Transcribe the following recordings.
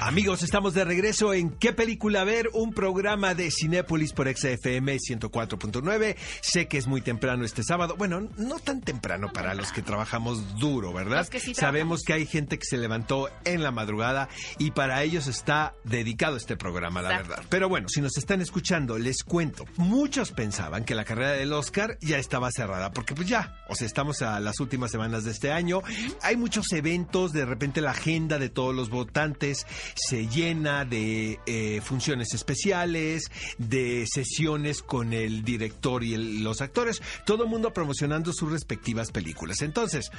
Amigos, estamos de regreso en ¿Qué película ver? Un programa de Cinépolis por XFM 104.9. Sé que es muy temprano este sábado. Bueno, no tan temprano para los que trabajamos duro, ¿verdad? Los que sí Sabemos que hay gente que se levantó en la madrugada y para ellos está dedicado este programa, la Exacto. verdad. Pero bueno, si nos están escuchando, les cuento. Muchos pensaban que la carrera del Oscar ya estaba cerrada, porque pues ya, o sea, estamos a las últimas semanas de este año. Hay muchos eventos, de repente la agenda de todos los votantes se llena de eh, funciones especiales, de sesiones con el director y el- los actores, todo el mundo promocionando sus respectivas películas. Entonces,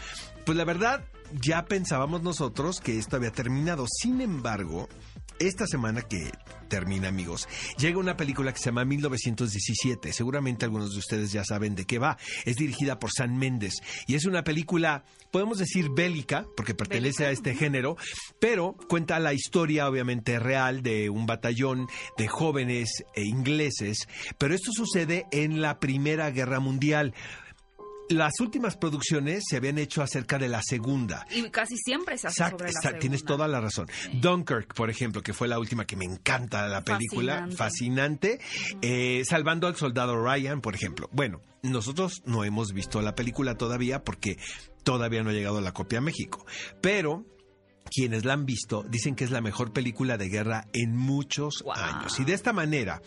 pues la verdad, ya pensábamos nosotros que esto había terminado. Sin embargo, esta semana que termina, amigos, llega una película que se llama 1917. Seguramente algunos de ustedes ya saben de qué va. Es dirigida por San Méndez y es una película, podemos decir bélica, porque pertenece a este género, pero cuenta la historia obviamente real de un batallón de jóvenes eh, ingleses, pero esto sucede en la Primera Guerra Mundial. Las últimas producciones se habían hecho acerca de la Segunda. Y casi siempre se hace Exacto, sobre la exacto, tienes segunda. toda la razón. Dunkirk, por ejemplo, que fue la última que me encanta la película, fascinante. Eh, Salvando al soldado Ryan, por ejemplo. Bueno, nosotros no hemos visto la película todavía porque todavía no ha llegado la copia a México. Pero quienes la han visto dicen que es la mejor película de guerra en muchos Wow. años. Y de esta manera,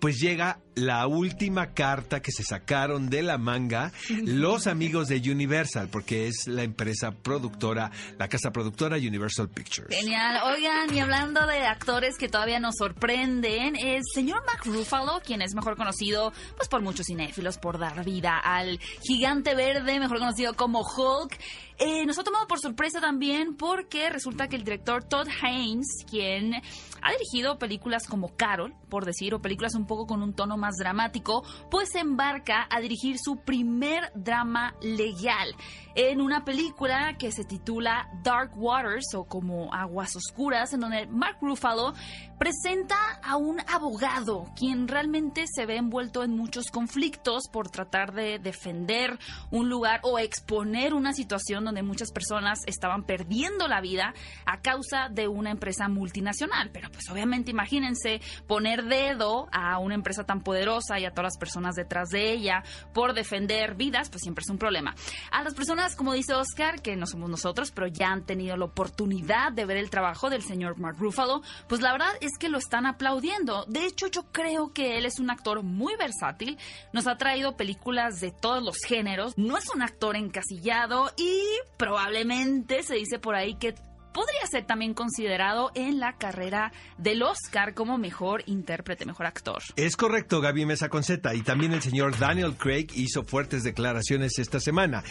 pues llega la última carta que se sacaron de la manga los amigos de Universal, porque es la empresa productora, la casa productora Universal Pictures. Genial. Oigan, y hablando de actores que todavía nos sorprenden, el señor Mark Ruffalo, quien es mejor conocido pues por muchos cinéfilos por dar vida al gigante verde, mejor conocido como Hulk, eh, nos ha tomado por sorpresa también porque resulta que el director Todd Haynes, quien ha dirigido películas como Carol, por decir, o películas un poco con un tono más dramático, pues se embarca a dirigir su primer drama legal en una película que se titula Dark Waters o como Aguas Oscuras, en donde Mark Ruffalo presenta a un abogado quien realmente se ve envuelto en muchos conflictos por tratar de defender un lugar o exponer una situación donde muchas personas estaban perdiendo la vida a causa de una empresa multinacional. Pero pues obviamente imagínense poner dedo a una empresa tan poderosa y a todas las personas detrás de ella por defender vidas, pues siempre es un problema. A las personas, como dice Oscar, que no somos nosotros, pero ya han tenido la oportunidad de ver el trabajo del señor Mark Ruffalo, pues la verdad es que lo están aplaudiendo. De hecho, yo creo que él es un actor muy versátil, nos ha traído películas de todos los géneros, no es un actor encasillado y probablemente se dice por ahí que podría ser también considerado en la carrera del Oscar como mejor intérprete, mejor actor. Es correcto, Gaby Mesa Conceta. Y también el señor Daniel Craig hizo fuertes declaraciones esta semana.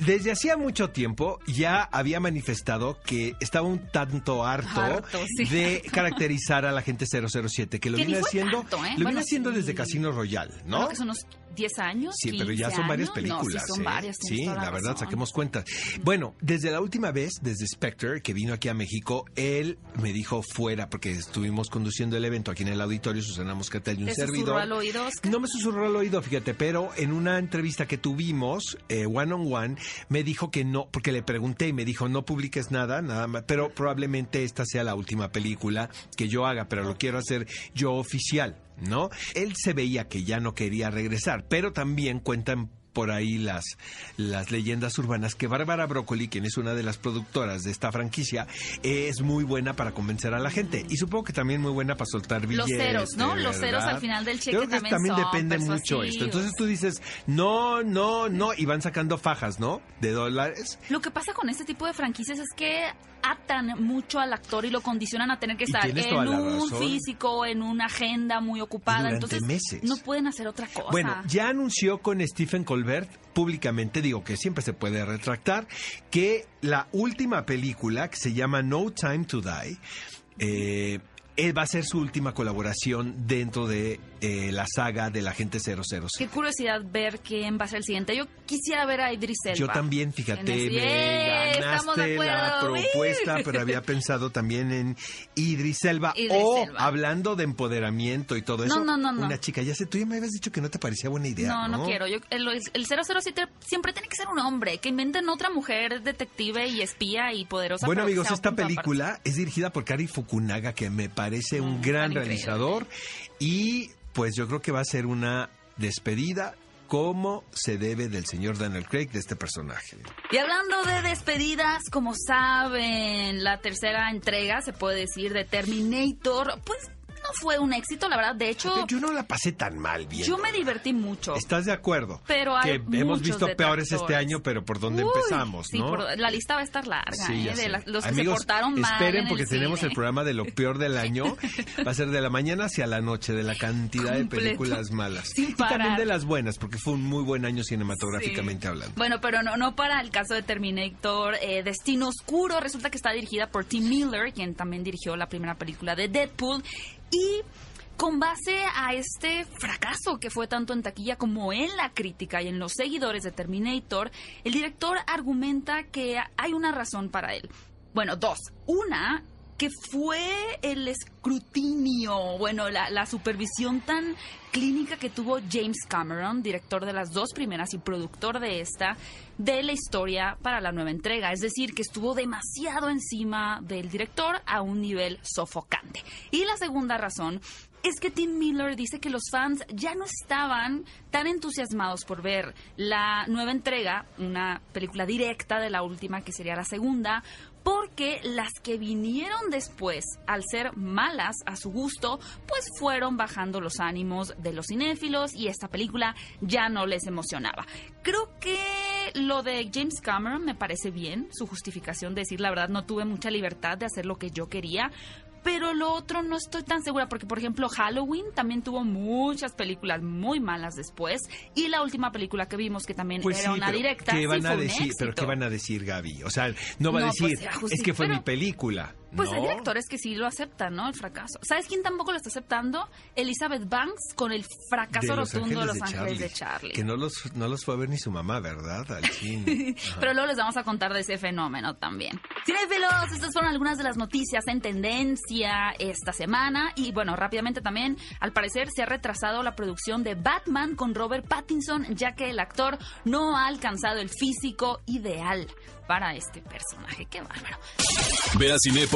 Desde hacía mucho tiempo ya había manifestado que estaba un tanto harto, Harto, sí. de caracterizar a la gente 007, que lo viene haciendo, tanto, ¿eh? lo Bueno, viene haciendo sí. desde Casino Royale, ¿no? Creo que son unos 10 años. Sí, pero ya 15 son varias películas. No, sí, son ¿eh? varias. Sí, la verdad, saquemos cuentas. Bueno, desde la última vez, desde Spectre, que vino aquí a México, él me dijo fuera, porque estuvimos conduciendo el evento aquí en el auditorio, Susana Moscatel y un ¿Te susurró servidor. al oído, Oscar? No me susurró al oído, fíjate, pero en una entrevista que tuvimos, eh, one on one, me dijo que no, porque le pregunté y me dijo, no publiques nada, nada más, pero probablemente esta sea la última película que yo haga, pero lo quiero hacer yo oficial, ¿no? Él se veía que ya no quería regresar, pero también cuentan por ahí las, las leyendas urbanas que Bárbara Broccoli, quien es una de las productoras de esta franquicia, es muy buena para convencer a la gente. Y supongo que también muy buena para soltar Los billetes. ceros, ¿no? Los ceros al final del cheque Creo que también son depende mucho esto. Entonces tú dices, no, no, no, y van sacando fajas, ¿no? De dólares. Lo que pasa con este tipo de franquicias es que atan mucho al actor y lo condicionan a tener que estar en un físico, en una agenda muy ocupada. durante Entonces meses. no pueden hacer otra cosa. Bueno, ya anunció con Stephen Colbert públicamente, digo que siempre se puede retractar, que la última película, que se llama No Time to Die, eh, va a ser su última colaboración dentro de eh, la saga del agente 007. Qué curiosidad ver quién va a ser el siguiente. Yo quisiera ver a Idris Elba. Yo también, fíjate, ese- me ¡Eh! De ganaste la propuesta, pero había pensado también en Idris Elba. Idris o, Elba. hablando de empoderamiento y todo eso, no, no, no. una chica, ya sé, tú ya me habías dicho que no te parecía buena idea, No, ¿no? quiero. Yo, el, el 007 siempre tiene que ser un hombre. Que inventen otra mujer detective y espía y poderosa. Bueno, amigos, esta película es dirigida por Kari Fukunaga, que me parece un Mm, gran increíble. realizador. Y pues yo creo que va a ser una despedida como se debe del señor Daniel Craig de este personaje. Y hablando de despedidas, como saben, la tercera entrega, se puede decir, de Terminator, pues no fue un éxito, la verdad. De hecho, Yo no la pasé tan mal bien. yo me divertí mucho. ¿Estás de acuerdo? Pero hay que hemos visto peores este año, pero por dónde Uy, empezamos, sí, ¿no? por- la lista va a estar larga, Sí, ¿eh? De la- los que Amigos, se portaron mal. esperen en porque el tenemos cine. el programa de lo peor del año. Va a ser de la mañana hacia la noche, de la cantidad de películas malas. Sin y también de las buenas, porque fue un muy buen año cinematográficamente Sí. hablando. Bueno, pero no, no para el caso de Terminator. eh, Destino Oscuro resulta que está dirigida por Tim Miller, quien también dirigió la primera película de Deadpool. Y con base a este fracaso que fue tanto en taquilla como en la crítica y en los seguidores de Terminator, el director argumenta que hay una razón para él. Bueno, dos. Una que fue el escrutinio, bueno, la, supervisión tan clínica que tuvo James Cameron, director de las dos primeras y productor de esta, de la historia para la nueva entrega. Es decir, que estuvo demasiado encima del director a un nivel sofocante. Y la segunda razón es que Tim Miller dice que los fans ya no estaban tan entusiasmados por ver la nueva entrega, una película directa de la última que sería la segunda, porque las que vinieron después, al ser malas a su gusto, pues fueron bajando los ánimos de los cinéfilos y esta película ya no les emocionaba. Creo que lo de James Cameron me parece bien, su justificación de decir la verdad no tuve mucha libertad de hacer lo que yo quería. Pero lo otro no estoy tan segura porque, por ejemplo, Halloween también tuvo muchas películas muy malas después y la última película que vimos que también Pues era sí, una pero directa ¿qué sí van fue a decir? Pero. ¿qué van a decir, Gaby? O sea, no va a No, pues, decir, es que fue pero- mi película. Pues hay No. directores que sí lo aceptan, ¿no? El fracaso. ¿Sabes quién tampoco lo está aceptando? Elizabeth Banks con el fracaso de rotundo de Ángeles Los de Ángeles Charlie, de Charlie. Que no los, no los fue a ver ni su mamá, ¿verdad? Al cine. Pero luego les vamos a contar de ese fenómeno también. Cinefilos, estas fueron algunas de las noticias en tendencia esta semana. Y bueno, rápidamente también, al parecer se ha retrasado la producción de Batman con Robert Pattinson, ya que el actor no ha alcanzado el físico ideal para este personaje. Qué bárbaro. Ve a